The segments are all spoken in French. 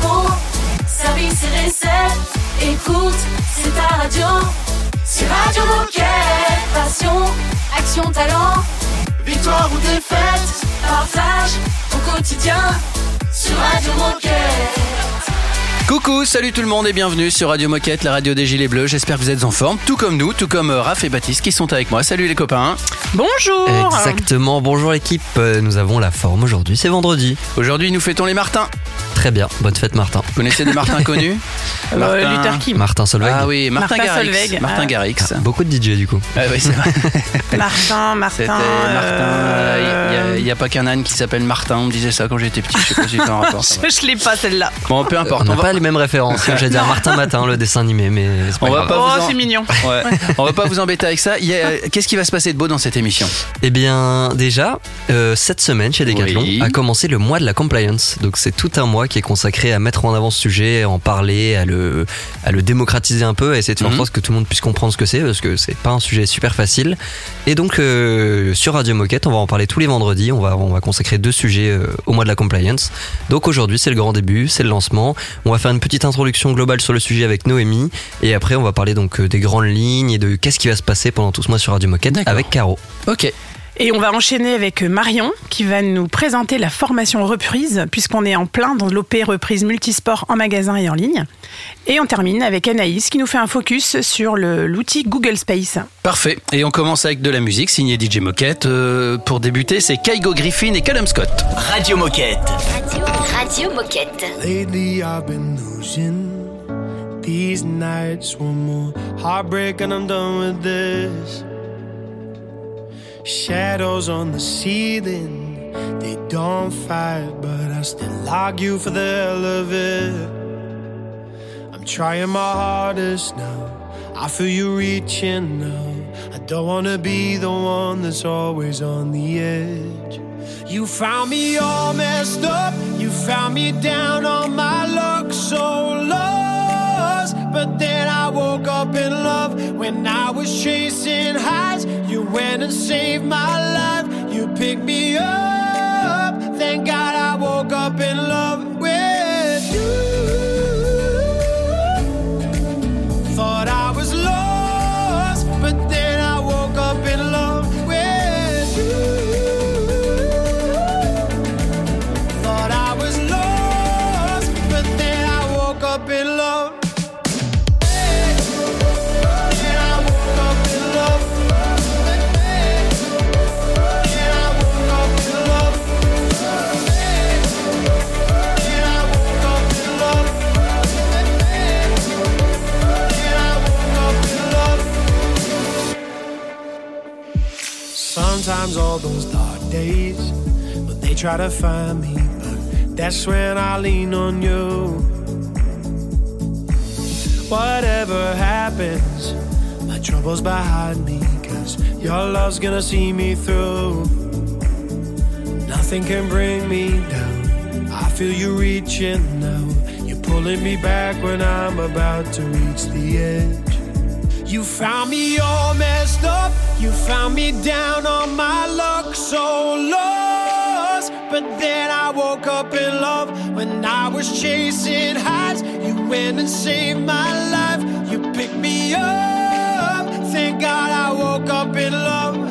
repos, service et recette. Écoute, c'est ta radio. C'est Radio Moquette. Passion, action, talent. Victoire ou défaite, partage au quotidien sur Radio Moquette. Coucou, salut tout le monde et bienvenue sur Radio Moquette, la radio des Gilets Bleus. J'espère que vous êtes en forme, tout comme nous, tout comme euh, Raph et Baptiste qui sont avec moi. Salut les copains. Bonjour Exactement, bonjour l'équipe, Euh, nous avons la forme aujourd'hui, c'est vendredi. Aujourd'hui, nous fêtons les Martins. Très bien, bonne fête Martin. Vous connaissez des Martins connus Euh, Luther King. Martin Solveig. Ah oui, Martin, Martin Garrix. Solveig. Martin Ah. Garrix. Beaucoup de DJ du coup. Ah oui, c'est vrai. Martin, Martin. Martin. euh, Il n'y a, pas qu'un âne qui s'appelle Martin. On me disait ça quand j'étais petit. Je sais pas si un rapport. va. Je l'ai pas celle-là. Bon, peu importe. on n'a va- pas les mêmes références. J'allais dire Martin Matin, le dessin animé, mais c'est pas On va grave. pas Oh, en- c'est mignon. Ouais. On va pas vous embêter avec ça. A- Qu'est-ce qui va se passer de beau dans cette émission? Eh bien, déjà, euh, cette semaine chez Decathlon Oui. a commencé le mois de la compliance. Donc, c'est tout un mois qui est consacré à mettre en avant ce sujet, à en parler, à le, à le démocratiser un peu, à essayer de faire en Mhm. sorte que tout le monde puisse comprendre ce que c'est, parce que c'est pas un sujet super facile. Et donc, euh, sur Radio Moquette, on va en parler tous les vendredis. On va, on va consacrer deux sujets euh, au mois de la compliance. Donc, aujourd'hui, c'est le grand début, c'est le lancement. On va faire une petite introduction globale sur le sujet avec Noémie. Et après, on va parler donc euh, des grandes lignes et de qu'est-ce qui va se passer pendant tout ce mois sur Radio Moquette avec Caro. Ok. Et on va enchaîner avec Marion qui va nous présenter la formation reprise puisqu'on est en plein dans l'OP reprise multisport en magasin et en ligne. Et on termine avec Anaïs qui nous fait un focus sur l'outil Google Space. Parfait. Et on commence avec de la musique signée DJ Moquette. Euh, pour débuter, c'est Kaigo Griffin et Callum Scott. Radio Moquette. Radio Moquette. Lately I've been losing these nights. One more heartbreak and I'm done with this. Shadows on the ceiling, they don't fight, but I still argue for the hell of it. I'm trying my hardest now. I feel you reaching now. I don't wanna be the one that's always on the edge. You found me all messed up. You found me down on my luck, so lost. But then I woke up in love when I was chasing highs. You went and saved my life. You picked me up. Thank God I woke up in love all those dark days, but they try to find me, but that's when I lean on you. Whatever happens, my troubles behind me, cause your love's gonna see me through. Nothing can bring me down. I feel you reaching now. You're pulling me back when I'm about to reach the edge. You found me all messed up. You found me down on my luck, so lost. But then I woke up in love when I was chasing highs. You went and saved my life. You picked me up. Thank God I woke up in love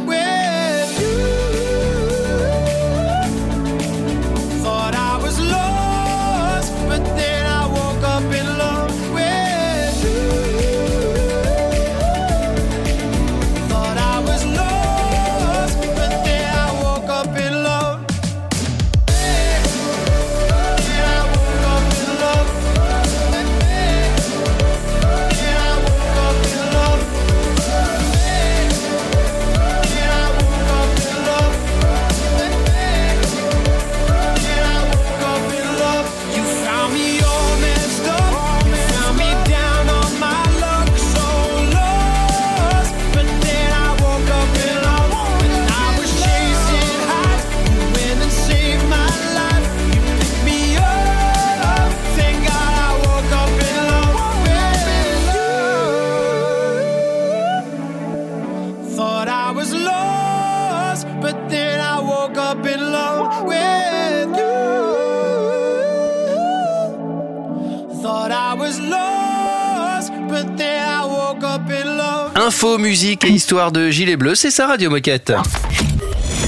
Info, musique et histoire de Gilet Bleu, c'est ça Radio Moquette.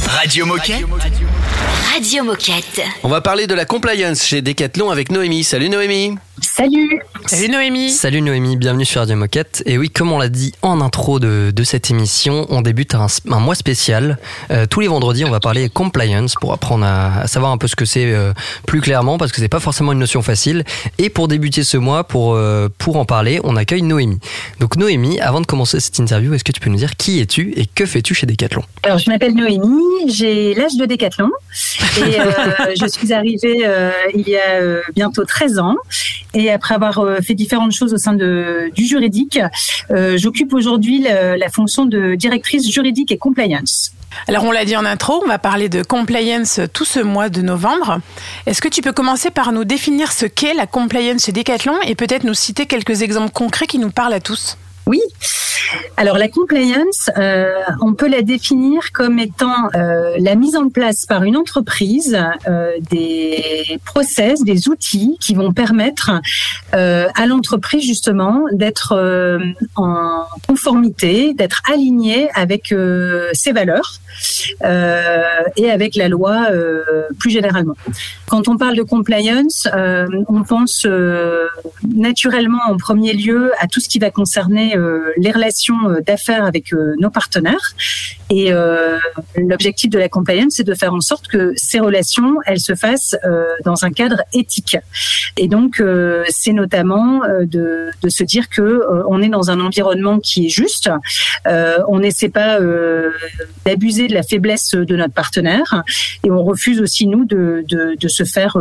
Radio Moquette. Radio Moquette. On va parler de la compliance chez Decathlon avec Noémie. Salut Noémie. Salut Salut Noémie. Salut Noémie, bienvenue sur Radio Moquette. Et oui, comme on l'a dit en intro de, de cette émission, on débute un, un mois spécial. Euh, tous les vendredis, on va parler compliance pour apprendre à, à savoir un peu ce que c'est euh, plus clairement, parce que c'est pas forcément une notion facile. Et pour débuter ce mois, pour, euh, pour en parler, on accueille Noémie. Donc Noémie, avant de commencer cette interview, est-ce que tu peux nous dire qui es-tu et que fais-tu chez Decathlon? Alors, je m'appelle Noémie, j'ai l'âge de Décathlon et je suis arrivée il y a bientôt 13 ans. Et après avoir fait différentes choses au sein du juridique, euh, j'occupe aujourd'hui la, la fonction de directrice juridique et compliance. Alors on l'a dit en intro, on va parler de compliance tout ce mois de novembre. Est-ce que tu peux commencer par nous définir ce qu'est la compliance chez Decathlon et peut-être nous citer quelques exemples concrets qui nous parlent à tous? Oui. Alors la compliance, euh, on peut la définir comme étant euh, la mise en place par une entreprise euh, des process, des outils qui vont permettre euh, à l'entreprise justement d'être euh, en conformité, d'être alignée avec euh, ses valeurs et avec la loi plus généralement. Quand on parle de compliance, on pense naturellement en premier lieu à tout ce qui va concerner euh, les relations euh, d'affaires avec euh, nos partenaires. Et l'objectif de la compliance, c'est de faire en sorte que ces relations, elles se fassent dans un cadre éthique. Et donc, c'est notamment de, se dire que on est dans un environnement qui est juste. On n'essaie pas d'abuser de la faiblesse de notre partenaire, et on refuse aussi nous de, se faire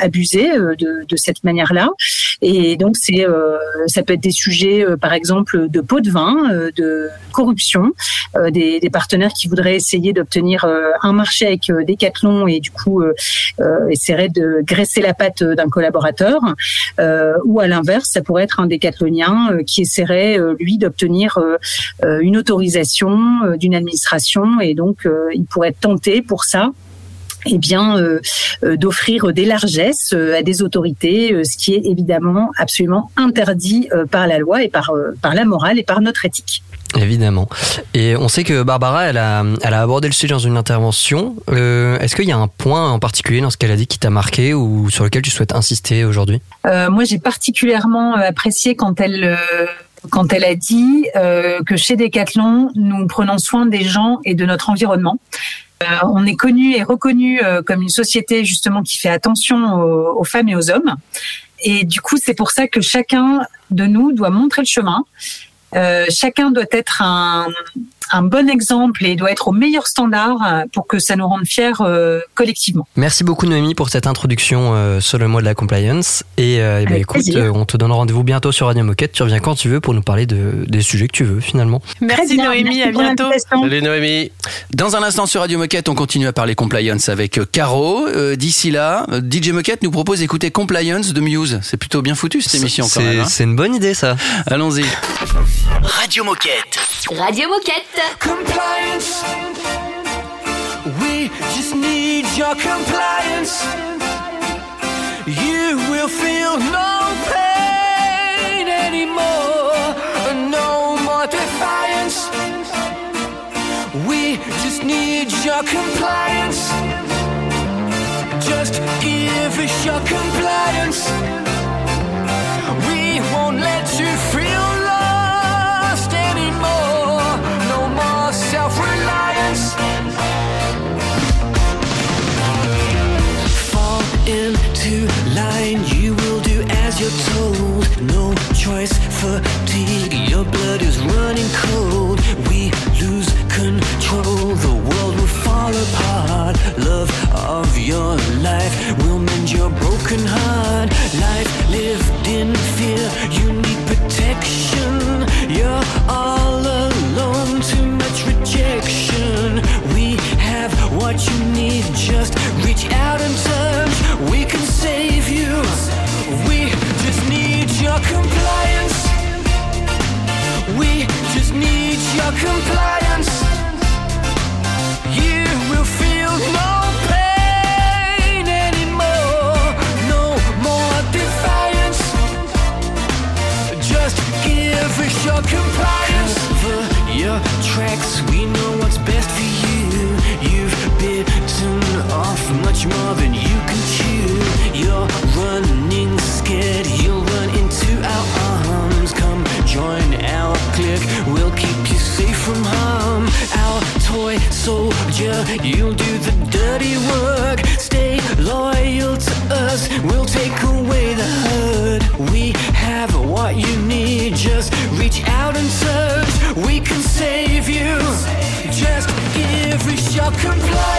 abuser de, cette manière-là. Et donc, c'est ça peut être des sujets, par exemple, de pot de vin, euh, de corruption, euh, des, partenaires qui voudraient essayer d'obtenir euh, un marché avec Decathlon et du coup essaieraient de graisser la patte d'un collaborateur, ou à l'inverse, ça pourrait être un décathlonien qui essaierait lui d'obtenir une autorisation d'une administration et donc il pourrait tenter pour ça eh bien, euh, euh, d'offrir des largesses euh, à des autorités, euh, ce qui est évidemment absolument interdit euh, par la loi et par, euh, par la morale et par notre éthique. Évidemment. Et on sait que Barbara, elle a, elle a abordé le sujet dans une intervention. Euh, Est-ce qu'il y a un point en particulier dans ce qu'elle a dit qui t'a marqué ou sur lequel tu souhaites insister aujourd'hui? Euh, moi, j'ai particulièrement apprécié quand elle euh, quand elle a dit euh, que chez Decathlon, nous prenons soin des gens et de notre environnement. Euh, on est connu et reconnu euh, comme une société justement qui fait attention aux, aux femmes et aux hommes. Et du coup, c'est pour ça que chacun de nous doit montrer le chemin. Euh, chacun doit être un, un bon exemple et doit être au meilleur standard euh, pour que ça nous rende fiers euh, collectivement. Merci beaucoup Noémie pour cette introduction euh, sur le mois de la compliance. Et, euh, eh ben, écoute, euh, on te donne rendez-vous bientôt sur Radio Moquette. Tu reviens quand tu veux pour nous parler de, des sujets que tu veux finalement. Merci bien, Noémie, merci à bientôt. Salut Noémie. Dans un instant sur Radio Moquette, on continue à parler compliance avec Caro. Euh, D'ici là, DJ Moquette nous propose d'écouter Compliance de Muse. C'est plutôt bien foutu cette émission quand même. hein. c'est une bonne idée ça. Allons-y. Radio Moquette. Radio Moquette. Compliance. We just need your compliance. You will feel no pain anymore. No more defiance. We just need your compliance. Just give us your compliance. We won't let you feel you're told. No choice, fatigue, your blood is running cold. We lose control, the world will fall apart. Love of your life will mend your broken heart. Life lived in fear, you more than you can chew. You're running scared, you'll run into our arms. Come join our clique, we'll keep you safe from harm. Our toy soldier, you'll do the dirty work. Stay loyal to us, we'll take away the hurt. We have what you need, just reach out and search. We can save you. Just every we shall comply.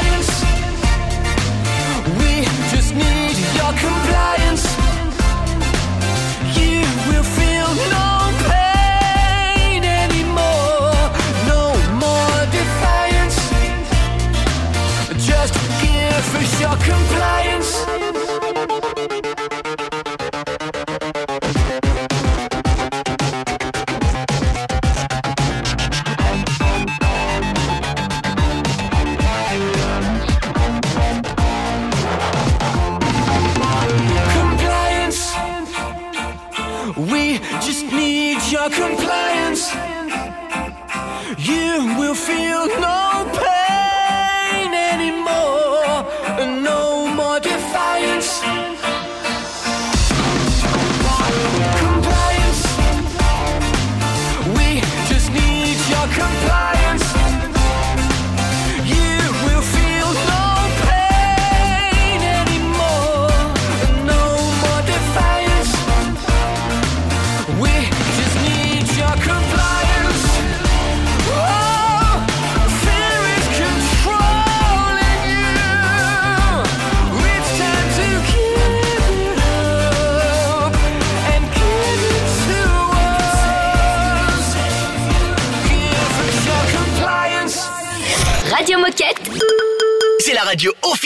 Your compliance. Compliance. We just need your compliance. You will feel no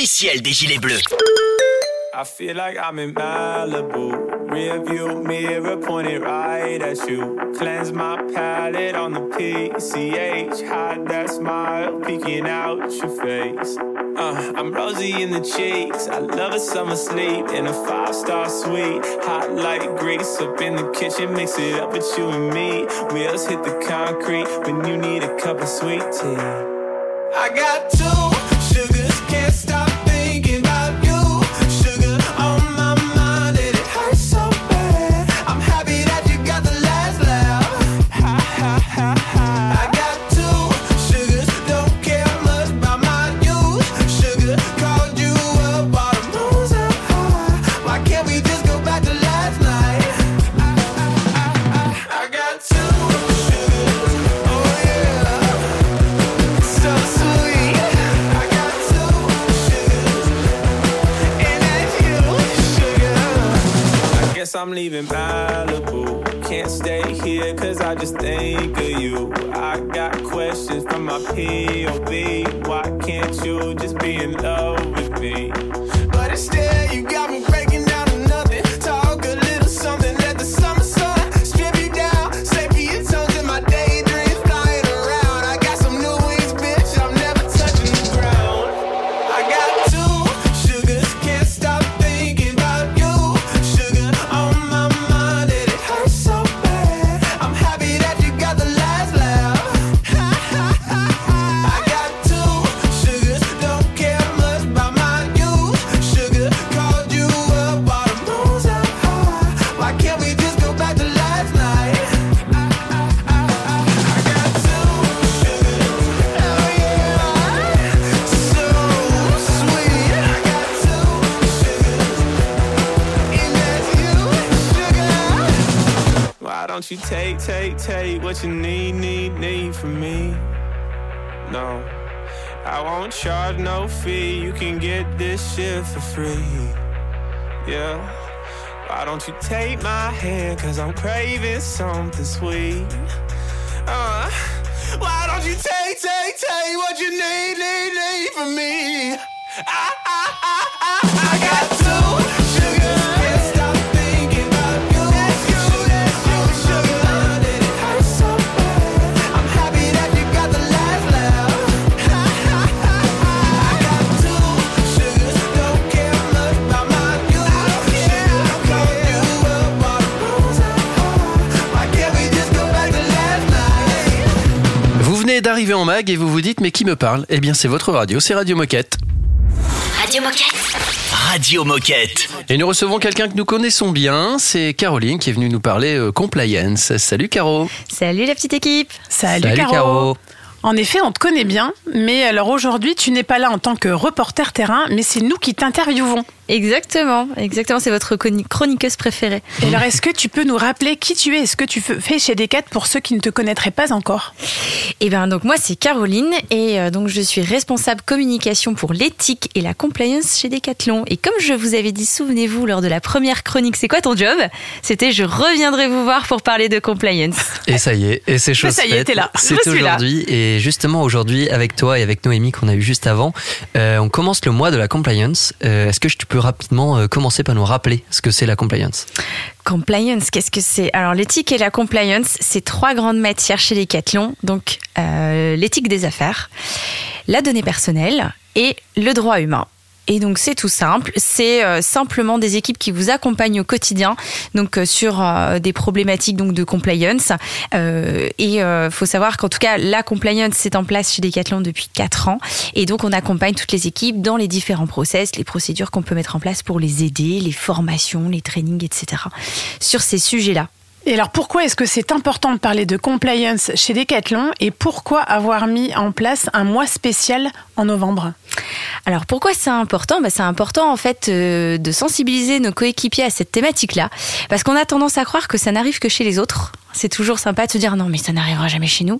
radio officielle des Gilets Bleus. I feel like I'm in Malibu. Rearview mirror pointed right at you. Cleanse my palate on the PCH. Hide that smile peeking out your face. Uh, I'm rosy in the cheeks. I love a summer sleep in a five star suite. Hot like grease up in the kitchen. Mix it up with you and me. Wheels hit the concrete when you need a cup of sweet tea. I got two take my hand? Cause I'm craving something sweet. Uh, why don't you take, take, take what you need, need, need from me? D'arriver en mag et vous vous dites mais qui me parle? Eh bien c'est votre radio, c'est Radio Moquette. Radio Moquette. Radio Moquette. Et nous recevons quelqu'un que nous connaissons bien, c'est Caroline qui est venue nous parler euh, compliance. Salut Caro. Salut la petite équipe Salut, Caro. En effet, on te connaît bien, mais alors aujourd'hui, tu n'es pas là en tant que reporter terrain, mais c'est nous qui t'interviewons. Exactement, exactement, c'est votre chroni- chroniqueuse préférée. Et alors, est-ce que tu peux nous rappeler qui tu es? Et ce que tu fais chez Decat pour ceux qui ne te connaîtraient pas encore? Et ben donc moi c'est Caroline et euh, donc je suis responsable communication pour l'éthique et la compliance chez Decathlon. Et comme je vous avais dit, souvenez-vous lors de la première chronique, c'est quoi ton job? C'était je reviendrai vous voir pour parler de compliance. Et ça y est, et c'est chose ça y est, t'es là. Je C'est suis là. aujourd'hui. Et justement, aujourd'hui, avec toi et avec Noémie qu'on a eu juste avant, euh, on commence le mois de la compliance. Euh, Est-ce que tu peux rapidement euh, commencer par nous rappeler ce que c'est la compliance Compliance, qu'est-ce que c'est? Alors l'éthique et la compliance, c'est trois grandes matières chez Decathlon. Donc euh, l'éthique des affaires, la donnée personnelle et le droit humain. Et donc c'est tout simple, c'est euh, simplement des équipes qui vous accompagnent au quotidien, donc euh, sur euh, des problématiques donc de compliance. Euh, et euh, faut savoir qu'en tout cas la compliance c'est en place chez Decathlon depuis 4 ans, et donc on accompagne toutes les équipes dans les différents process, les procédures qu'on peut mettre en place pour les aider, les formations, les trainings, etc. Sur ces sujets-là. Et alors, pourquoi est-ce que c'est important de parler de compliance chez Decathlon et pourquoi avoir mis en place un mois spécial en novembre? Alors pourquoi c'est important? Bah, C'est important en fait euh, de sensibiliser nos coéquipiers à cette thématique-là, parce qu'on a tendance à croire que ça n'arrive que chez les autres. C'est toujours sympa de se dire non mais ça n'arrivera jamais chez nous.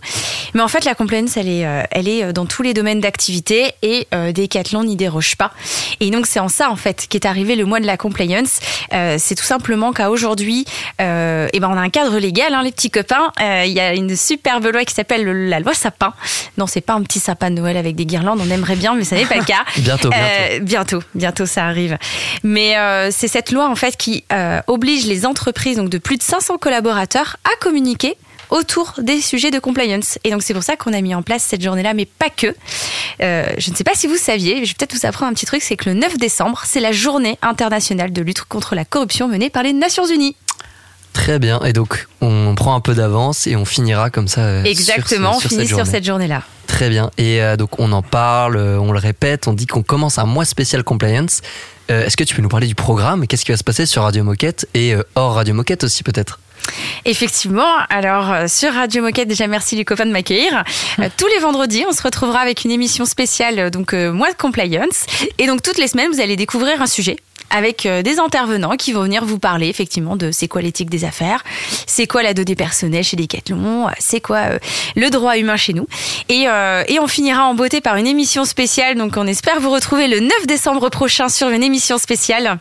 Mais en fait la compliance elle est, euh, elle est dans tous les domaines d'activité et euh, Decathlon n'y déroge pas. Et donc c'est en ça en fait qu'est arrivé le mois de la compliance. Euh, c'est tout simplement qu'à aujourd'hui, euh, eh ben on a un cadre légal, hein, les petits copains. Euh, Il y a une superbe loi qui s'appelle le- la loi sapin. Non c'est pas un petit sapin de Noël avec des guirlandes, on aimerait bien mais ça n'est pas le cas. Bientôt, bientôt. Euh, bientôt, bientôt ça arrive. Mais euh, c'est cette loi en fait qui euh, oblige les entreprises donc de plus de 500 collaborateurs à communiquer autour des sujets de compliance. Et donc c'est pour ça qu'on a mis en place cette journée-là, mais pas que. Euh, je ne sais pas si vous saviez, je vais peut-être vous apprendre un petit truc, c'est que le 9 décembre, c'est la journée internationale de lutte contre la corruption menée par les Nations Unies. Très bien. Et donc, on prend un peu d'avance et on finira comme ça. euh, Exactement, sur, on finit cette sur cette journée-là. Très bien. Et euh, donc, on en parle, on le répète, on dit qu'on commence un mois spécial compliance. Euh, Est-ce que tu peux nous parler du programme? Qu'est-ce qui va se passer sur Radio Moquette et hors Radio Moquette aussi peut-être? Effectivement, alors euh, sur Radio Moquette, déjà merci les copains de m'accueillir. Euh, tous les vendredis, on se retrouvera avec une émission spéciale, euh, donc mois de compliance. Et donc toutes les semaines, vous allez découvrir un sujet avec des intervenants qui vont venir vous parler effectivement de c'est quoi l'éthique des affaires, c'est quoi la donnée personnelle chez Decathlon, c'est quoi le droit humain chez nous. Et, et on finira en beauté par une émission spéciale, donc on espère vous retrouver le 9 décembre prochain sur une émission spéciale.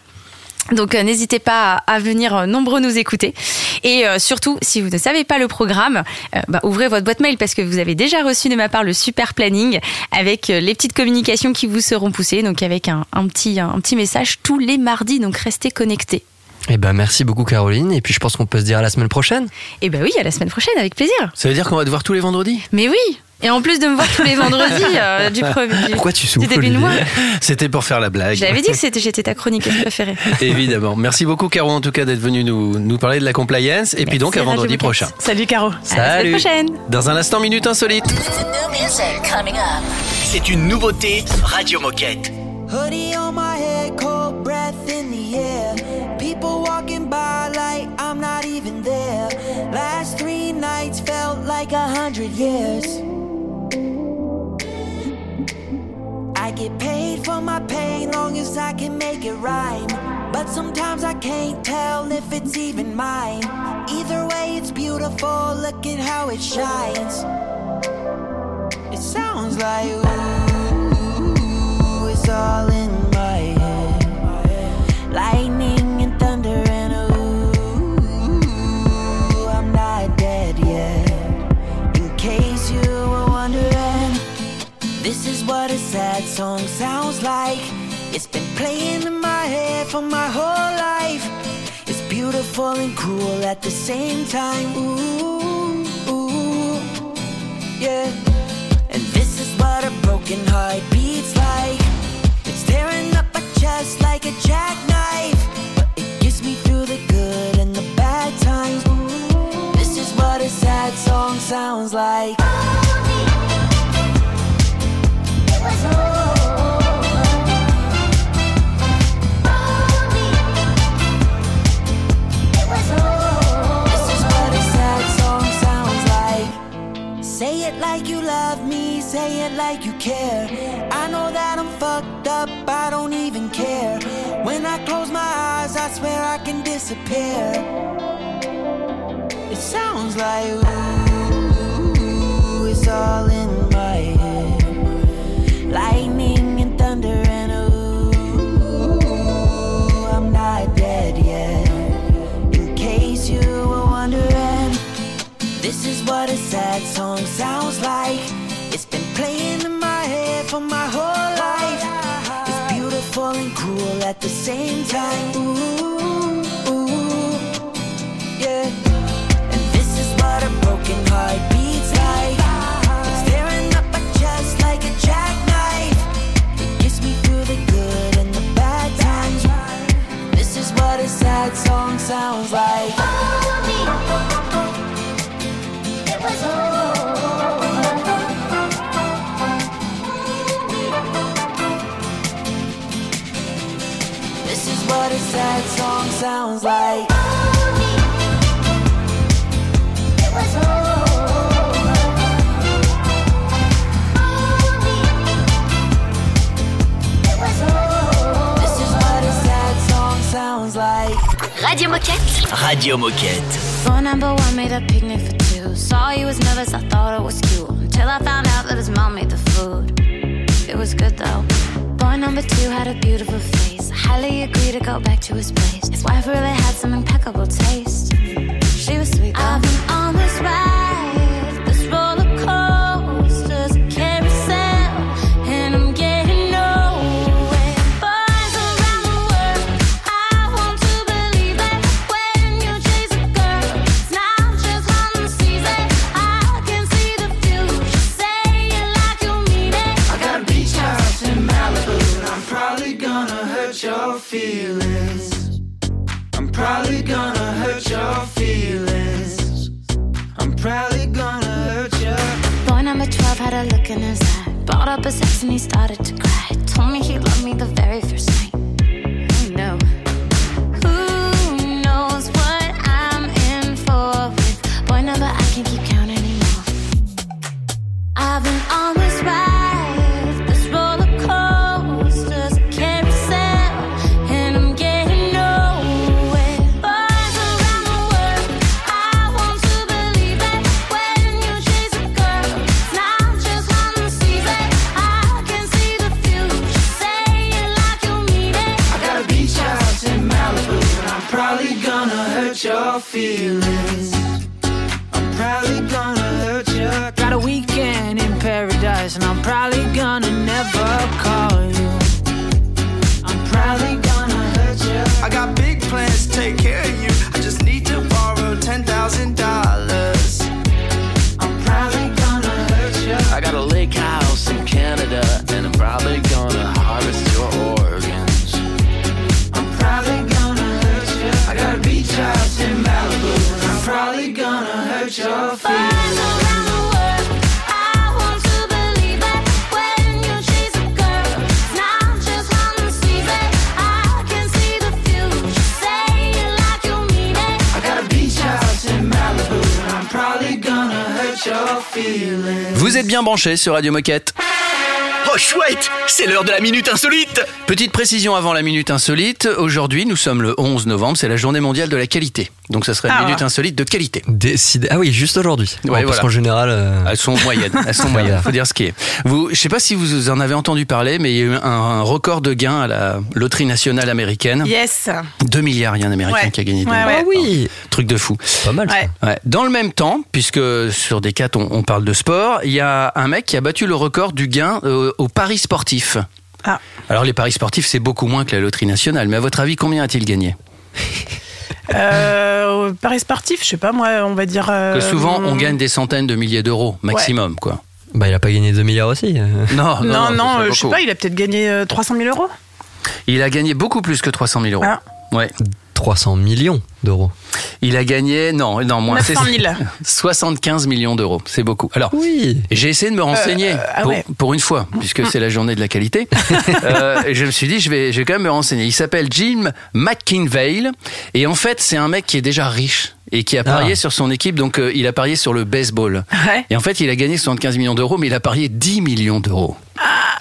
Donc euh, n'hésitez pas à, venir euh, nombreux nous écouter. Et euh, surtout, si vous ne savez pas le programme, bah, ouvrez votre boîte mail parce que vous avez déjà reçu de ma part le super planning avec les petites communications qui vous seront poussées, donc avec un petit, un petit message tous les mardis, donc restez connectés. Eh ben, merci beaucoup Caroline. Et puis, je pense qu'on peut se dire à la semaine prochaine. Et ben oui, à la semaine prochaine, avec plaisir. Ça veut dire qu'on va te voir tous les vendredis? Mais oui Et en plus de me voir tous les vendredis euh, du premier... du- Pourquoi tu du souffles début de mois, Olivier C'était pour faire la blague. j'avais dit que c'était- j'étais ta chroniqueuse préférée. Évidemment. Merci beaucoup, Caro, en tout cas, d'être venu nous, nous parler de la compliance. Et puis donc, à vendredi prochain. Salut Caro. À la semaine Salut. prochaine Dans un instant, Minute Insolite. C'est une nouveauté Radio Moquette. Hoodie on my head, cold breath in the air. People walking by like I'm not even there. Last three nights felt like a hundred years. I get paid for my pain long as I can make it rhyme. But sometimes I can't tell if it's even mine. Either way, it's beautiful. Look at how it shines. It sounds like ooh, it's all in my head. Lightning and thunder and ooh, I'm not dead yet. In case you were wondering, this is what a sad song sounds like. It's been playing in my head for my whole life. It's beautiful and cruel at the same time. Ooh, yeah. And this is what a broken heart beats like. Tearing up my chest like a jackknife. But it gets me through the good and the bad times. This is what a sad song sounds like. It whistle It whistle This is what a sad song sounds like. Say it like you love me say it like you care. I know that I'm fucked up, I don't even care. When I close my eyes, I swear I can disappear. It sounds like ooh, it's all in my head. Lightning and thunder and ooh, I'm not dead yet. In case you were wondering, this is what a sad song sounds like. Same time. Ooh, ooh, yeah. And this is what a broken heart beats like. It's tearing up my chest like a jackknife. It gets me through the good and the bad times. This is what a sad song sounds like. Sad song sounds like. It was This is what a sad song sounds like. Radio Moquette. Radio Moquette. Phone number one made a picnic for two. Saw he was nervous, I thought it was cute. Until I found out that his mom made the food. It was good though. Boy number two had a beautiful face. Highly agree to go back to his place. His wife really had some impeccable taste. Hurt your feelings. I'm probably gonna hurt your feelings. I'm probably gonna hurt your. Boy number 12 had a look in his eye. Brought up a ex and he started to cry. Told me he loved me the very first night. And I'm probably gonna Vous êtes bien branchés sur Radio Moquette. Oh chouette, c'est l'heure de la minute insolite. Petite précision avant la minute insolite. Aujourd'hui, nous sommes le 11 novembre, c'est la journée mondiale de la qualité. Donc ça serait une Ah, minute insolite de qualité. Décidé. Ah oui, juste aujourd'hui. Ouais, parce qu'en général. euh, Elles sont moyennes, elles sont moyennes, faut dire ce qui est. Vous, je sais pas si vous en avez entendu parler, mais il y a eu un, un record de gains à la loterie nationale américaine. Yes. 2 milliards, il y a un Américain Ouais. qui a gagné. deux Ouais, milliards. ouais. Ah oui, Truc de fou. pas mal. ça. Dans le même temps, puisque sur des quatre on, on parle de sport, il y a un mec qui a battu le record du gain euh, au paris sportif. Ah. Alors les paris sportifs, c'est beaucoup moins que la loterie nationale, mais à votre avis, combien a-t-il gagné? Euh, au Paris sportif, je sais pas, moi, on va dire. euh, Que souvent, on gagne des centaines de milliers d'euros maximum, quoi. Bah, il a pas gagné 2 milliards aussi. euh. Non, Non, non, fait euh, je sais pas, il a peut-être gagné euh, 300 000 euros. Il a gagné beaucoup plus que 300 000 euros. Ah. Ouais. 300 millions d'euros. Il a gagné, non, non, moins. 900 000. 75 millions d'euros. C'est beaucoup. Alors, Oui. j'ai essayé de me renseigner Euh, ah pour, ouais. pour une fois, puisque c'est la journée de la qualité. Euh, je me suis dit, je vais, je vais quand même me renseigner. Il s'appelle Jim McKinvale. Et en fait, c'est un mec qui est déjà riche. et qui a parié Ah. sur son équipe. Donc, euh, il a parié sur le baseball. Ouais. Et en fait, il a gagné 75 millions d'euros, mais il a parié 10 millions d'euros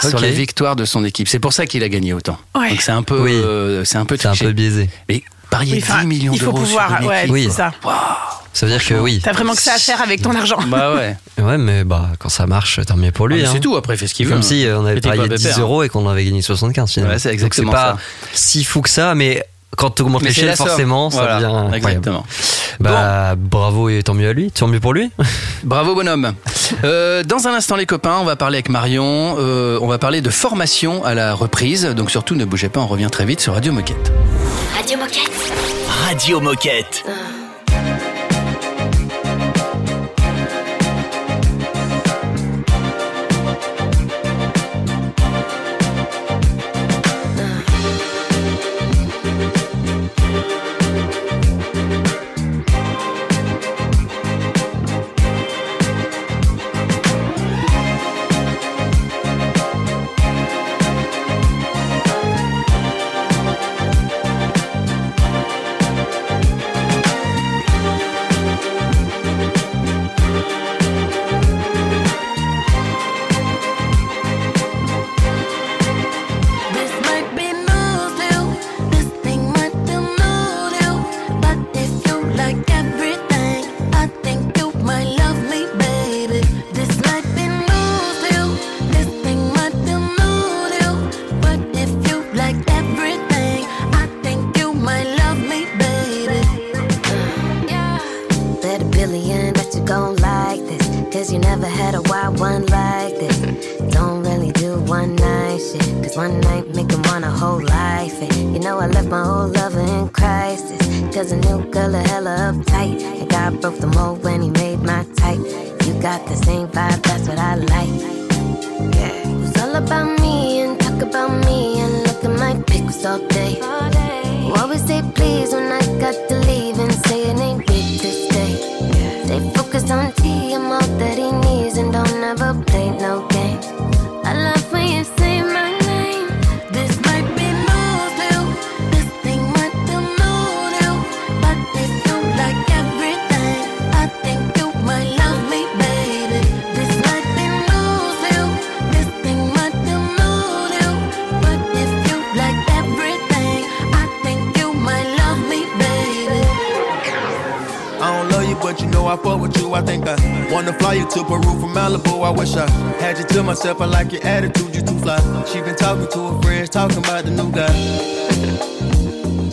sur Ok. la victoire de son équipe. C'est pour ça qu'il a gagné autant. Ouais. Donc, c'est un peu, Oui. euh, c'est un peu C'est un peu biaisé. Mais parier Oui, 10 enfin, millions il faut d'euros sur pouvoir, une ouais, équipe. Oui. ça. Ça veut dire que oui. T'as vraiment que ça à faire avec ton argent. Bah ouais. Ouais, mais bah quand ça marche, tant mieux pour Ah, lui. mais hein. C'est tout. Après, il fait ce qu'il veut. Comme hein. si on avait parié pas 10 pépère. euros et qu'on avait gagné 75 finalement. Ouais, c'est Donc exactement c'est pas ça. si fou que ça, mais quand tu augmentes l'échelle, forcément, ça Voilà, devient incroyable. Exactement. Bah bravo et tant mieux à lui, tant mieux pour lui. Bravo bonhomme. Euh, dans un instant les copains, on va parler avec Marion. Euh, on va parler de formation à la reprise. Donc surtout ne bougez pas, on revient très vite sur Radio Moquette. Radio Moquette. Radio Moquette. This I think I wanna fly you to Peru from Malibu. I wish I had you to myself. I like your attitude, you too fly. She been talking to her friends, talking about the new guy.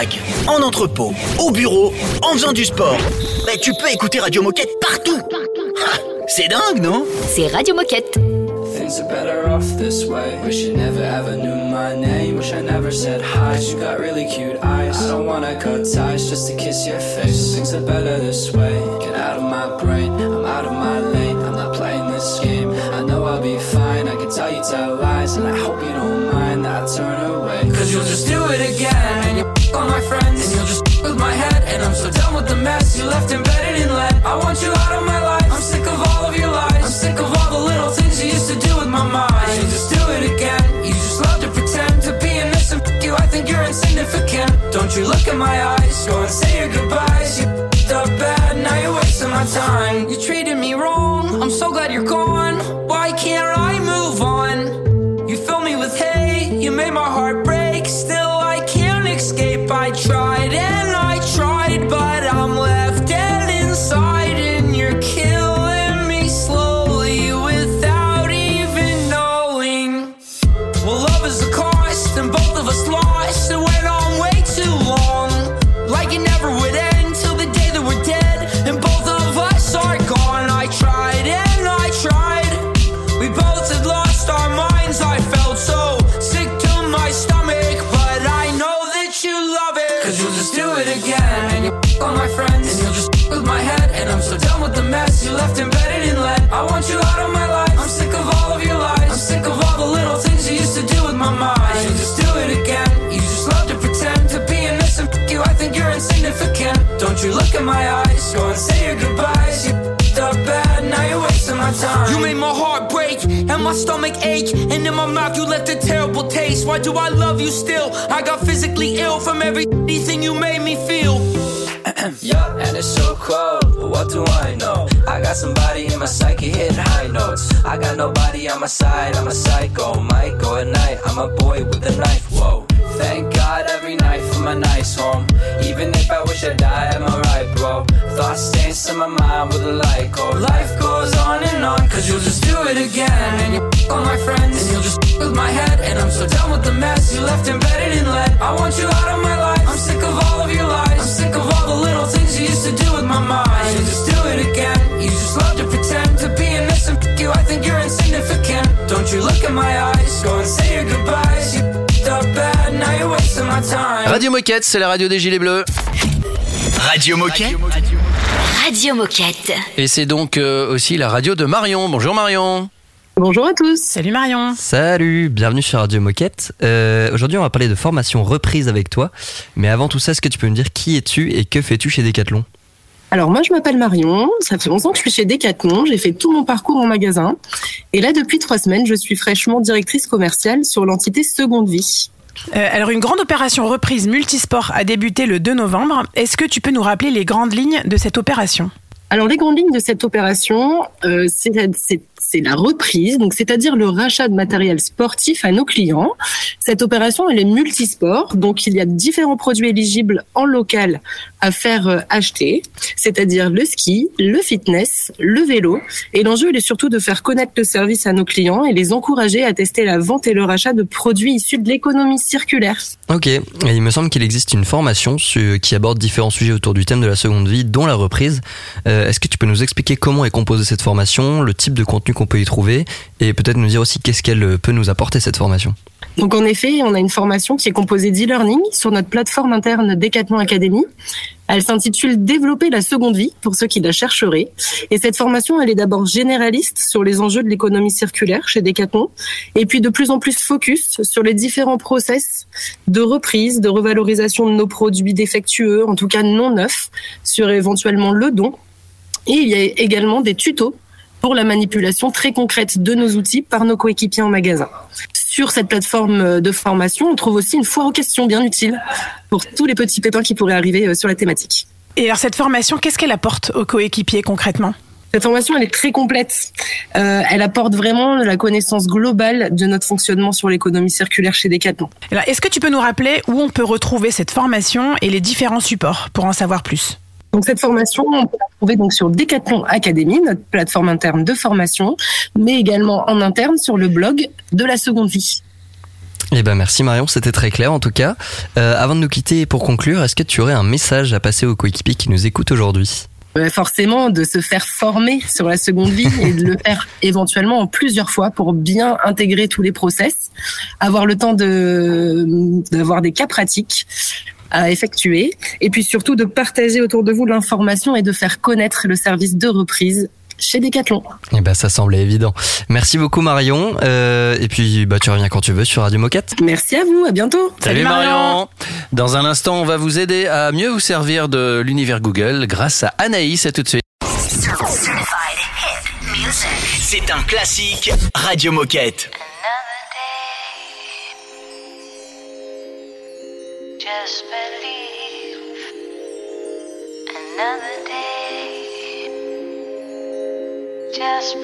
En mag, en entrepôt, au bureau, en faisant du sport. Mais tu peux écouter Radio Moquette partout. Ah, C'est dingue, non? C'est Radio Moquette. things are better off this way. Wish you never ever knew my name. Wish I never said hi. You got really cute eyes. I don't wanna cut ties just to kiss your face. Things are better this way. Get out of my brain. I'm out of my lane. I'm not playing this game. I know I'll be fine. I can tell you tell lies, and I hope you don't mind that I turn away. Cause you'll just do it again, my friends, and you'll just with my head, and I'm so done with the mess you left embedded in lead. I want you out of my life. I'm sick of all of your lies. I'm sick of all the little things you used to do with my mind. You'll just do it again. You just love to pretend to be innocent. F- you, I think you're insignificant. Don't you look in my eyes? Go and say your goodbyes. You f***ed up bad, now you're wasting my time. You treated me wrong. I'm so glad you're gone. Why can't I left embedded in lead. I want you out of my life. I'm sick of all of your lies. I'm sick of all the little things you used to do with my mind. You'll just do it again. You just love to pretend to be innocent. F- you, I think you're insignificant. Don't you look in my eyes. Go and say your goodbyes. You f***ed up bad, now you're wasting my time. You made my heart break and my stomach ache, and in my mouth you left a terrible taste. Why do I love you still? I got physically ill from everything you made me feel. yeah, and it's so cold. But what do I know? I got somebody in my psyche hitting high notes. I got nobody on my side. I'm a psycho. Might go at night. I'm a boy with a knife. Whoa. Thank God every night for my nice home. Even if I wish I died, I'm alright, bro. Thoughts dance in my mind with a light go. Life goes on and on, cause you'll just do it again. And you on my friends, and you'll just with my head. And I'm so done with the mess you left embedded in lead. I want you out of my life. I'm sick of all the little things you used to do with my mind. You'll just do it again. You just love to pretend to be innocent. F- you, I think you're insignificant. Don't you look in my eyes? Go and say your goodbyes. You f***ed up bad, now you're wasting my time. Radio Moquette, c'est la radio des Gilets Bleus. Radio Moquette. Radio Moquette. Et c'est donc euh, aussi la radio de Marion. Bonjour Marion. Bonjour à tous. Salut Marion. Salut, bienvenue sur Radio Moquette. Euh, Aujourd'hui, on va parler de formation reprise avec toi. Mais avant tout ça, est-ce que tu peux me dire qui es-tu et que fais-tu chez Decathlon? Alors moi je m'appelle Marion, ça fait 11 ans que je suis chez Decathlon, j'ai fait tout mon parcours en magasin et là depuis trois semaines je suis fraîchement directrice commerciale sur l'entité Seconde Vie. Euh, alors une grande opération reprise multisport a débuté le 2 novembre. Est-ce que tu peux nous rappeler les grandes lignes de cette opération? Alors les grandes lignes de cette opération, euh, c'est la reprise, donc c'est-à-dire le rachat de matériel sportif à nos clients. Cette opération, elle est multisport, donc il y a différents produits éligibles en local à faire euh, acheter, c'est-à-dire le ski, le fitness, le vélo. Et l'enjeu, il est surtout de faire connaître le service à nos clients et les encourager à tester la vente et le rachat de produits issus de l'économie circulaire. Ok, et il me semble qu'il existe une formation qui aborde différents sujets autour du thème de la seconde vie, dont la reprise. Euh, Est-ce que tu peux nous expliquer comment est composée cette formation, le type de contenu qu'on peut y trouver, et peut-être nous dire aussi qu'est-ce qu'elle euh, peut nous apporter cette formation? Donc en effet, on a une formation qui est composée d'e-learning sur notre plateforme interne Decathlon Academy. Elle s'intitule Développer la seconde vie pour ceux qui la chercheraient. Et cette formation, elle est d'abord généraliste sur les enjeux de l'économie circulaire chez Decathlon, et puis de plus en plus focus sur les différents process de reprise, de revalorisation de nos produits défectueux, en tout cas non neufs, sur éventuellement le don. Et il y a également des tutos pour la manipulation très concrète de nos outils par nos coéquipiers en magasin. Sur cette plateforme de formation, on trouve aussi une foire aux questions bien utile pour tous les petits pépins qui pourraient arriver euh, sur la thématique. Et alors cette formation, qu'est-ce qu'elle apporte aux coéquipiers concrètement? Cette formation, elle est très complète. Euh, elle apporte vraiment la connaissance globale de notre fonctionnement sur l'économie circulaire chez Decathlon. Alors, Est-ce que tu peux nous rappeler où on peut retrouver cette formation et les différents supports pour en savoir plus? Donc cette formation, on peut la trouver donc sur Decathlon Academy, notre plateforme interne de formation, mais également en interne sur le blog de la seconde vie. Eh ben merci Marion, c'était très clair en tout cas. Euh, avant de nous quitter pour conclure, est-ce que tu aurais un message à passer aux coéquipiers qui nous écoutent aujourd'hui? Euh, forcément de se faire former sur la seconde vie et de le faire éventuellement en plusieurs fois pour bien intégrer tous les process, avoir le temps de d'avoir des cas pratiques à effectuer et puis surtout de partager autour de vous l'information et de faire connaître le service de reprise chez Decathlon. Eh ben, ça semblait évident. Merci beaucoup Marion. Euh, et puis, bah, tu reviens quand tu veux sur Radio Moquette. Merci à vous, à bientôt. Salut, Marion. Dans un instant, on va vous aider à mieux vous servir de l'univers Google grâce à Anaïs. À tout de suite. C'est un classique Radio Moquette. Just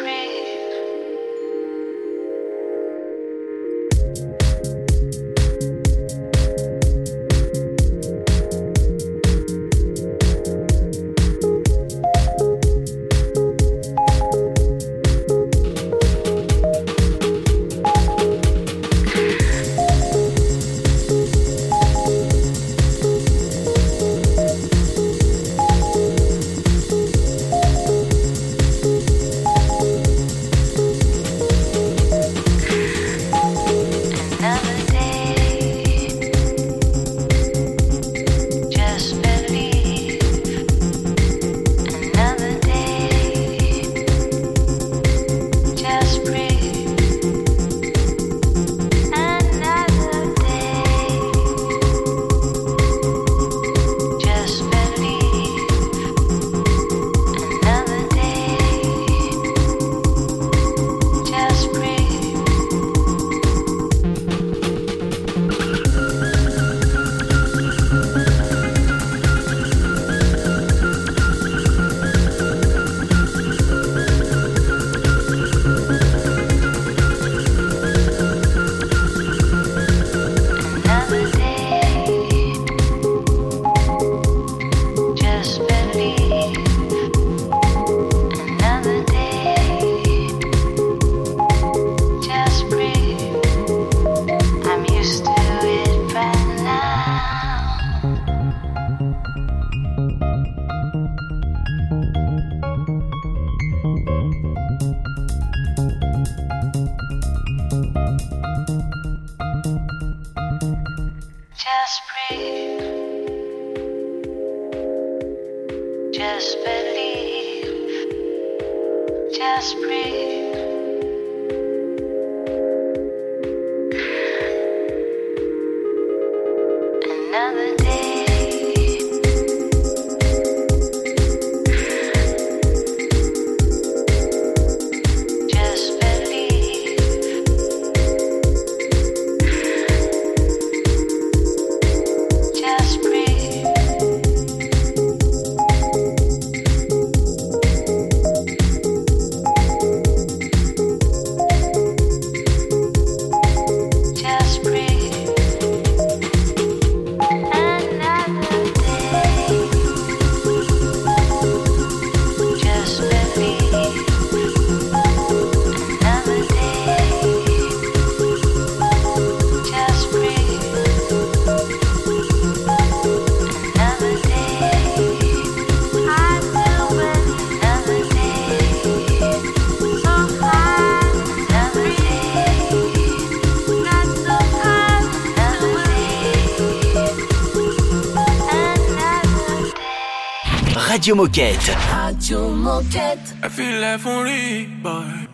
Radio Moquette. Radio Moquette. I feel like for real, boy.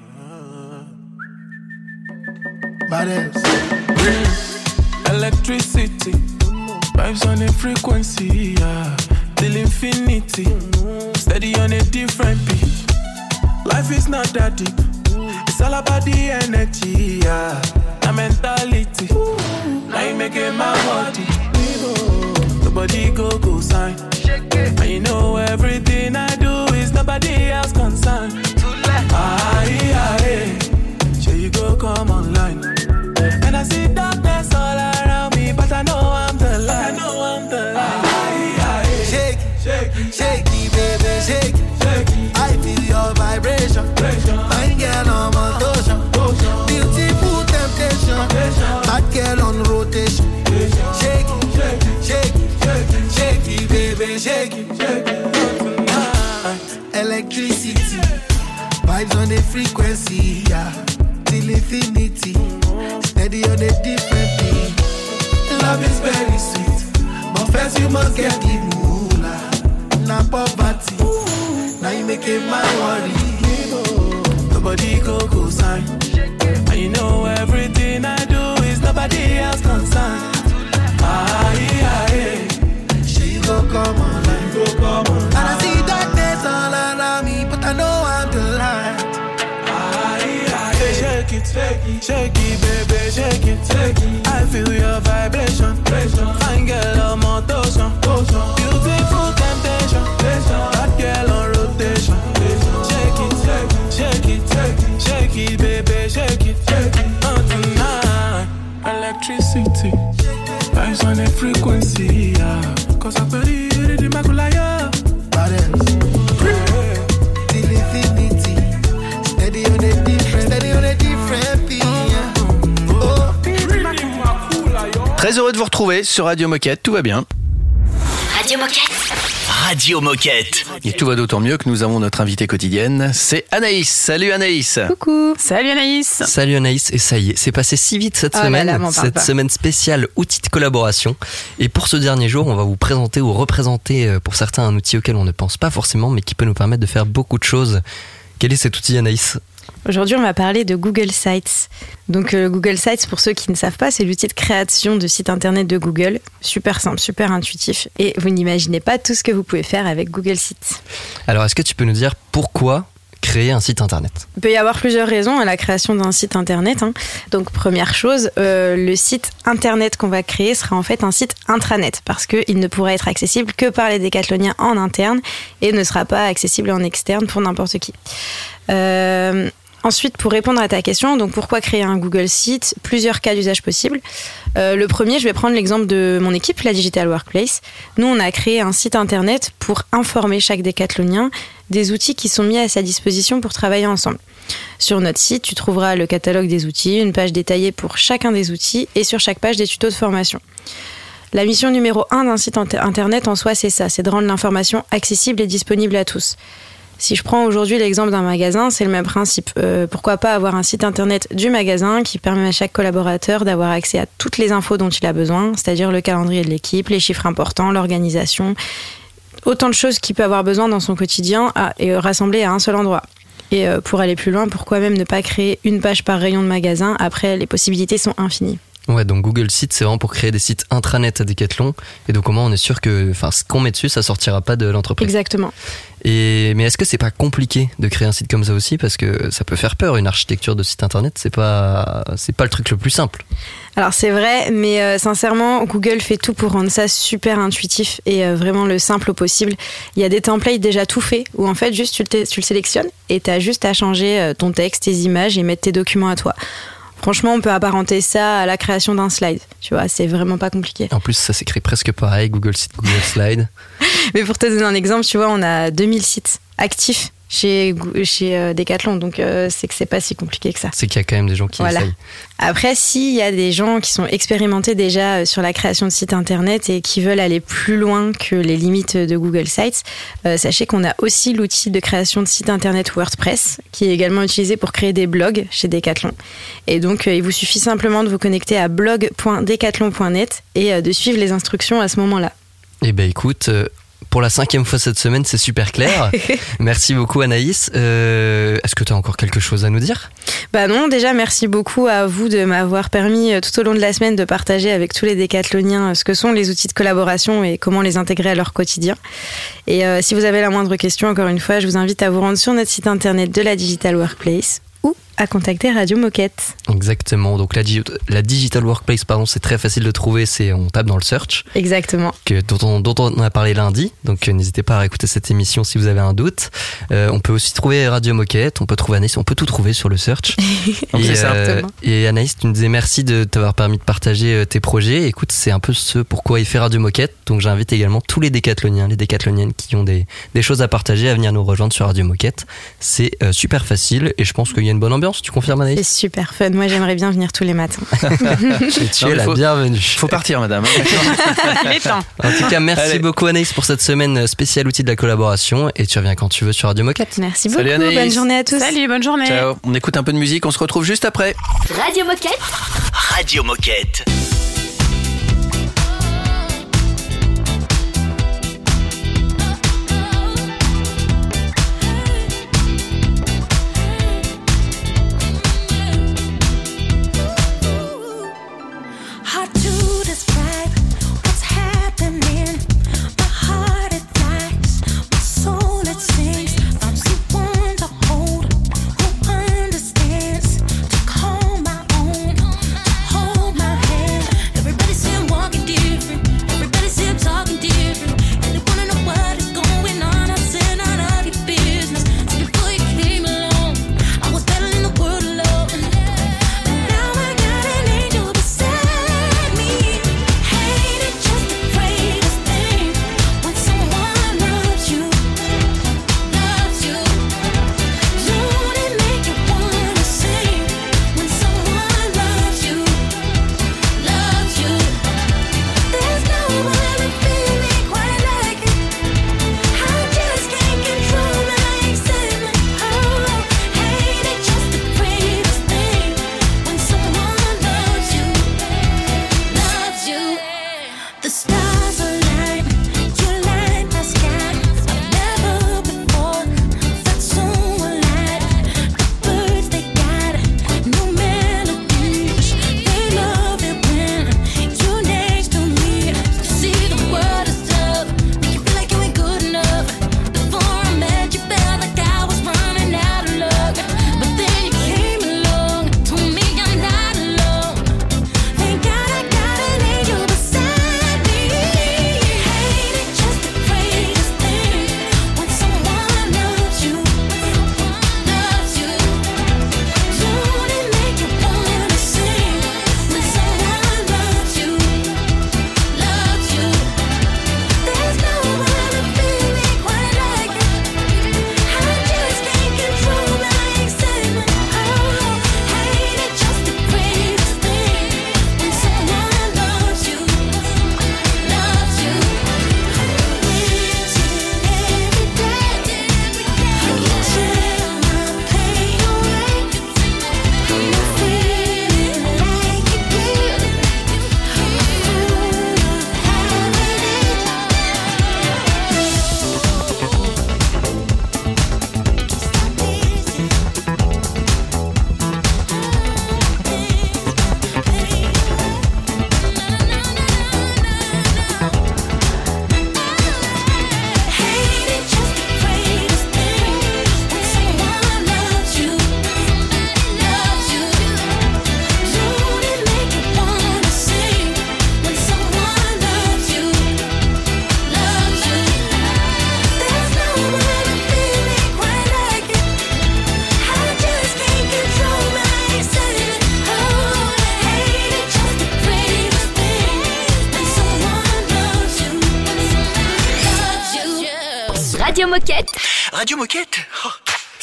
Electricity, vibes on a frequency, yeah. Till infinity, steady on a different beat. Life is not that deep, it's all about the energy, yeah. The mentality, now you making my body. Nobody go go sign. And you know everything I do is nobody else concerned. Aye, aye, sure you go come online. And I see darkness all around me, but I know I'm the light. I know I'm the light. Shake, shake, shake it, baby, shake it. I feel your vibration. Fine girl on motion. Beautiful temptation. On the frequency, yeah. Till infinity. Steady on a different beat. Love is very sweet. But first you must get the moolah. Now poverty. Now you make it my worry. Nobody go go sign. And you know everything I do is nobody else concerned. Shake it, baby, shake it, shake it. I feel your vibration. Fine girl on motion. Beautiful temptation. Hot girl on rotation. Shake it, shake it, shake it, shake it, baby, shake it, it. Oh, tonight, electricity. Vibes on a frequency, yeah. Cause I believe Très heureux de vous retrouver sur Radio Moquette, tout va bien. Radio Moquette. Radio Moquette. Et tout va d'autant mieux que nous avons notre invitée quotidienne, c'est Anaïs. Salut Anaïs. Coucou. Salut Anaïs. Salut Anaïs, et ça y est, c'est passé si vite cette Oh semaine, là, cette pas. semaine spéciale outils de collaboration. Et pour ce dernier jour, on va vous présenter ou représenter euh, pour certains un outil auquel on ne pense pas forcément, mais qui peut nous permettre de faire beaucoup de choses. Quel est cet outil Anaïs? Aujourd'hui, on va parler de Google Sites. Donc, euh, Google Sites, pour ceux qui ne savent pas, c'est l'outil de création de sites internet de Google. Super simple, super intuitif. Et vous n'imaginez pas tout ce que vous pouvez faire avec Google Sites. Alors, est-ce que tu peux nous dire pourquoi créer un site internet Il peut y avoir plusieurs raisons à la création d'un site internet. hein. Donc, première chose, euh, le site internet qu'on va créer sera en fait un site intranet parce qu'il ne pourra être accessible que par les décathloniens en interne et ne sera pas accessible en externe pour n'importe qui. Euh, Ensuite, pour répondre à ta question, donc pourquoi créer un Google Site Plusieurs cas d'usage possibles. Euh, le premier, je vais prendre l'exemple de mon équipe, la Digital Workplace. Nous, on a créé un site internet pour informer chaque décathlonien des outils qui sont mis à sa disposition pour travailler ensemble. Sur notre site, tu trouveras le catalogue des outils, une page détaillée pour chacun des outils et sur chaque page des tutos de formation. La mission numéro un d'un site inter- internet en soi, c'est ça, c'est de rendre l'information accessible et disponible à tous. Si je prends aujourd'hui l'exemple d'un magasin, c'est le même principe. Euh, pourquoi pas avoir un site internet du magasin qui permet à chaque collaborateur d'avoir accès à toutes les infos dont il a besoin, c'est-à-dire le calendrier de l'équipe, les chiffres importants, l'organisation, autant de choses qu'il peut avoir besoin dans son quotidien et euh, rassemblées à un seul endroit. Et euh, pour aller plus loin, pourquoi même ne pas créer une page par rayon de magasin? Après, les possibilités sont infinies. Ouais, donc Google Sites, c'est vraiment pour créer des sites intranet à Decathlon. Et donc, au moins, on est sûr que enfin, ce qu'on met dessus, ça sortira pas de l'entreprise. Exactement. Et, mais est-ce que c'est pas compliqué de créer un site comme ça aussi? Parce que ça peut faire peur, une architecture de site internet, c'est pas, c'est pas le truc le plus simple. Alors c'est vrai, mais euh, sincèrement, Google fait tout pour rendre ça super intuitif et euh, vraiment le simple au possible. Il y a des templates déjà tout faits où en fait juste tu le, tu le sélectionnes et tu as juste à changer euh, ton texte, tes images et mettre tes documents à toi. Franchement, on peut apparenter ça à la création d'un slide. Tu vois, c'est vraiment pas compliqué. En plus, ça s'écrit presque pareil, Google Site, Google Slide. Mais pour te donner un exemple, tu vois, on a 2000 sites actifs chez, chez euh, Decathlon, donc euh, c'est que c'est pas si compliqué que ça. C'est qu'il y a quand même des gens qui Voilà. essayent. Après, s'il y a des gens qui sont expérimentés déjà euh, sur la création de sites internet et qui veulent aller plus loin que les limites de Google Sites, euh, sachez qu'on a aussi l'outil de création de sites internet WordPress qui est également utilisé pour créer des blogs chez Decathlon. Et donc, euh, il vous suffit simplement de vous connecter à blog.decathlon.net et euh, de suivre les instructions à ce moment-là. Eh ben écoute, pour la cinquième fois cette semaine, c'est super clair. Merci beaucoup Anaïs. Euh, Est-ce que tu as encore quelque chose à nous dire? Bah non, déjà merci beaucoup à vous de m'avoir permis euh, tout au long de la semaine de partager avec tous les décathloniens euh, ce que sont les outils de collaboration et comment les intégrer à leur quotidien. Et euh, si vous avez la moindre question, encore une fois, je vous invite à vous rendre sur notre site internet de la Digital Workplace ou à contacter Radio Moquette. Exactement. Donc la, digi- la Digital Workplace, pardon, c'est très facile de trouver. C'est on tape dans le search. Exactement. que, dont, on, dont on a parlé lundi. Donc euh, n'hésitez pas à écouter cette émission si vous avez un doute. Euh, on peut aussi trouver Radio Moquette, on peut trouver Anaïs, on peut tout trouver sur le search. Et, euh, et Anaïs, tu nous disais merci de t'avoir permis de partager euh, tes projets. Écoute, c'est un peu ce pourquoi il fait Radio Moquette. Donc j'invite également tous les décathloniens, les décathloniennes qui ont des, des choses à partager à venir nous rejoindre sur Radio Moquette. C'est euh, super facile et je pense qu'il y a une bonne ambiance tu confirmes Anaïs C'est super fun, moi j'aimerais bien venir tous les matins. tu es la faut, bienvenue. Faut partir madame. Hein. En tout cas, merci beaucoup Anaïs pour cette semaine spéciale outil de la collaboration et tu reviens quand tu veux sur Radio Moquette. Merci beaucoup, Anaïs. bonne journée à tous. Salut, bonne journée. Ciao. On écoute un peu de musique, on se retrouve juste après. Radio Moquette Radio Moquette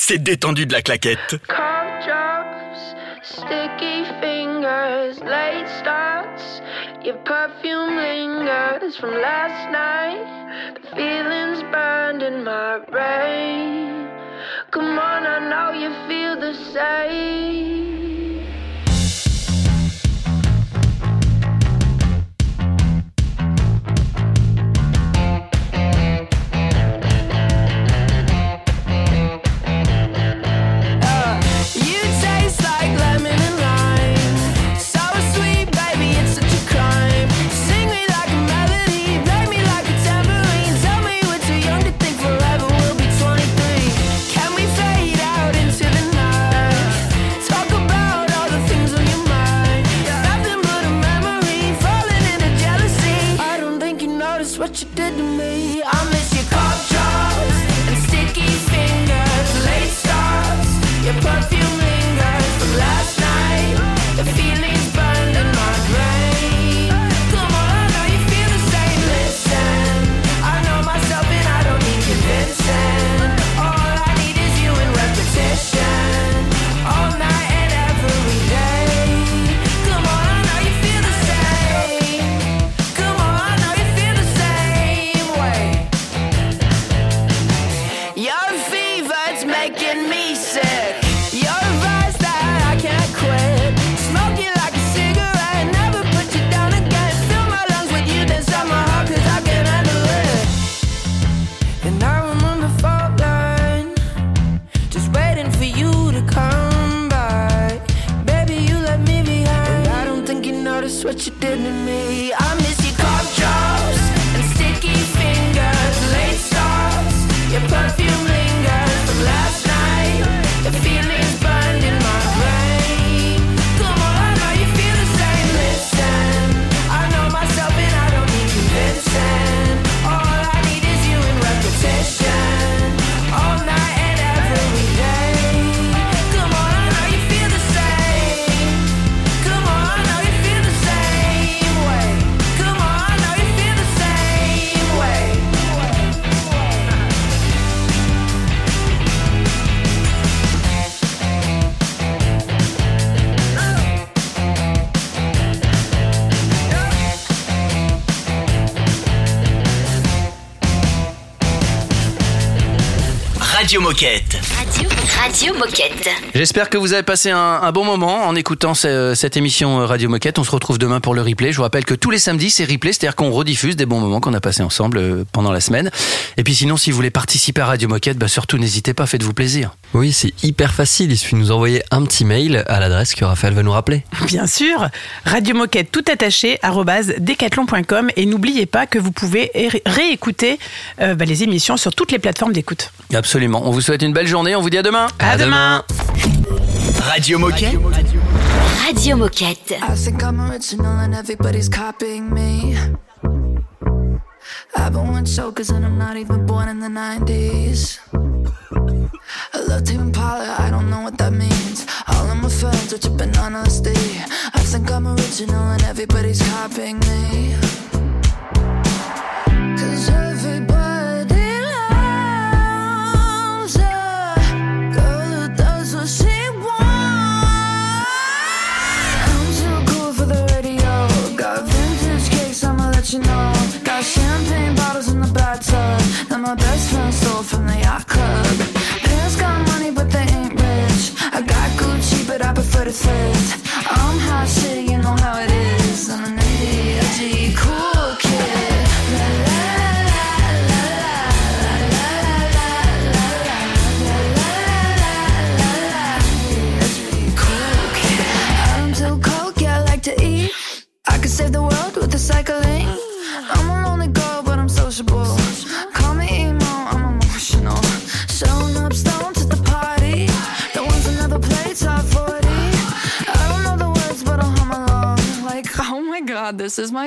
c'est détendu de la claquette. sticky fingers, late starts. Your perfume lingers from last night. The feelings burned in my brain. Come on, I know you feel the same. Radio Moquette. Radio, Radio Moquette. J'espère que vous avez passé un, bon moment en écoutant cette émission euh, Radio Moquette. On se retrouve demain pour le replay. Je vous rappelle que tous les samedis, c'est replay, c'est-à-dire qu'on rediffuse des bons moments qu'on a passés ensemble euh, pendant la semaine. Et puis sinon, si vous voulez participer à Radio Moquette, bah surtout n'hésitez pas, faites-vous plaisir. Oui, c'est hyper facile. Il suffit de nous envoyer un petit mail à l'adresse que Raphaël va nous rappeler. Bien sûr, Radio Moquette tout attaché decathlon.com et n'oubliez pas que vous pouvez réécouter euh, bah, les émissions sur toutes les plateformes d'écoute. Absolument. On vous souhaite une belle journée. On vous dit à demain. À, à demain. demain. Radio Moquette. Radio Moquette. I think I'm original and everybody's copying me. I've been one chokers and I'm not even born in the 90s. I love Tame Impala, I don't know what that means. All of my friends are tripping on LSD. I think I'm original and everybody's copying me. First.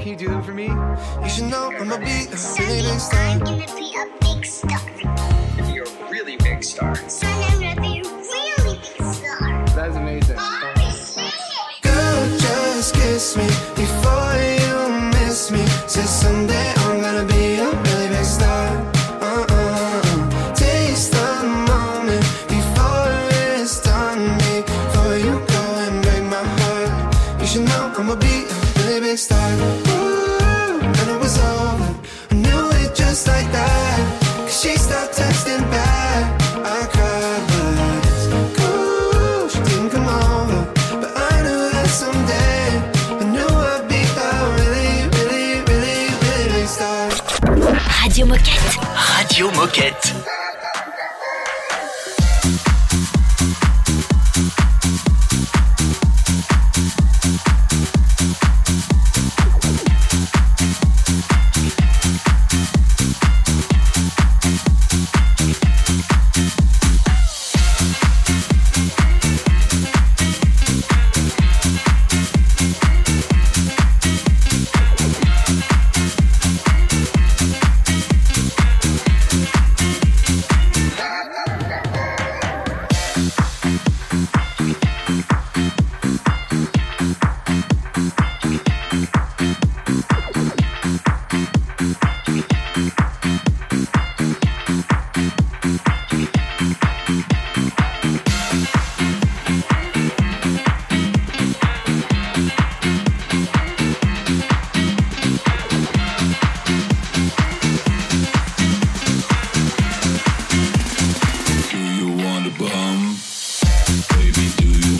Can you do them for me? You should know I'm a beat. Sun, I'm gonna be a big star. You're a really big star. I'm gonna be Radio Moquette. the bum. Baby, do you